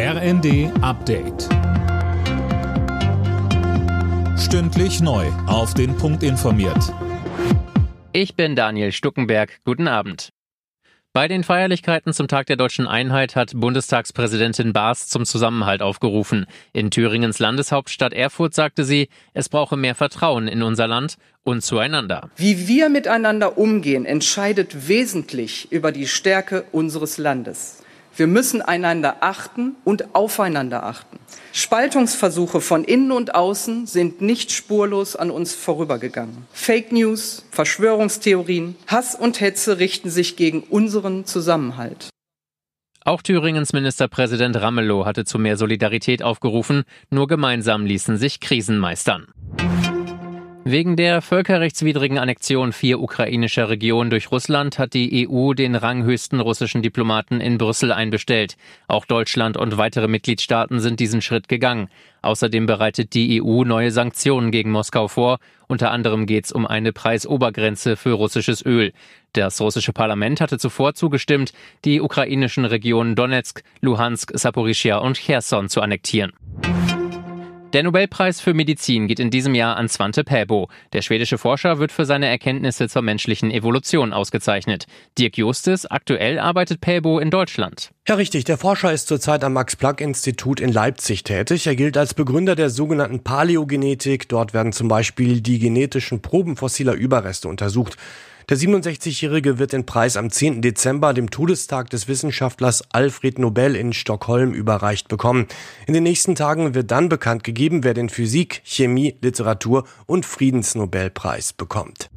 RND Update. Stündlich neu. Auf den Punkt informiert. Ich bin Daniel Stuckenberg. Guten Abend. Bei den Feierlichkeiten zum Tag der deutschen Einheit hat Bundestagspräsidentin Baas zum Zusammenhalt aufgerufen. In Thüringens Landeshauptstadt Erfurt sagte sie, es brauche mehr Vertrauen in unser Land und zueinander. Wie wir miteinander umgehen, entscheidet wesentlich über die Stärke unseres Landes. Wir müssen einander achten und aufeinander achten. Spaltungsversuche von innen und außen sind nicht spurlos an uns vorübergegangen. Fake News, Verschwörungstheorien, Hass und Hetze richten sich gegen unseren Zusammenhalt. Auch Thüringens Ministerpräsident Ramelow hatte zu mehr Solidarität aufgerufen, nur gemeinsam ließen sich Krisen meistern. Wegen der völkerrechtswidrigen Annexion vier ukrainischer Regionen durch Russland hat die EU den ranghöchsten russischen Diplomaten in Brüssel einbestellt. Auch Deutschland und weitere Mitgliedstaaten sind diesen Schritt gegangen. Außerdem bereitet die EU neue Sanktionen gegen Moskau vor. Unter anderem geht es um eine Preisobergrenze für russisches Öl. Das russische Parlament hatte zuvor zugestimmt, die ukrainischen Regionen Donetsk, Luhansk, Saporischia und Cherson zu annektieren. Der Nobelpreis für Medizin geht in diesem Jahr an Svante Pääbo. Der schwedische Forscher wird für seine Erkenntnisse zur menschlichen Evolution ausgezeichnet. Dirk Justus, aktuell arbeitet Pääbo in Deutschland. Ja, richtig. Der Forscher ist zurzeit am Max-Planck-Institut in Leipzig tätig. Er gilt als Begründer der sogenannten Paläogenetik. Dort werden zum Beispiel die genetischen Proben fossiler Überreste untersucht. Der 67-Jährige wird den Preis am 10. Dezember, dem Todestag des Wissenschaftlers Alfred Nobel in Stockholm, überreicht bekommen. In den nächsten Tagen wird dann bekannt gegeben, wer den Physik, Chemie, Literatur und Friedensnobelpreis bekommt.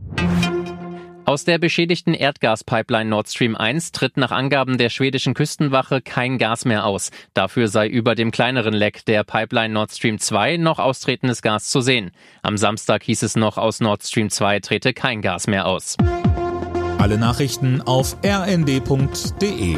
Aus der beschädigten Erdgaspipeline Nord Stream 1 tritt nach Angaben der schwedischen Küstenwache kein Gas mehr aus. Dafür sei über dem kleineren Leck der Pipeline Nord Stream 2 noch austretendes Gas zu sehen. Am Samstag hieß es noch, aus Nord Stream 2 trete kein Gas mehr aus. Alle Nachrichten auf rnd.de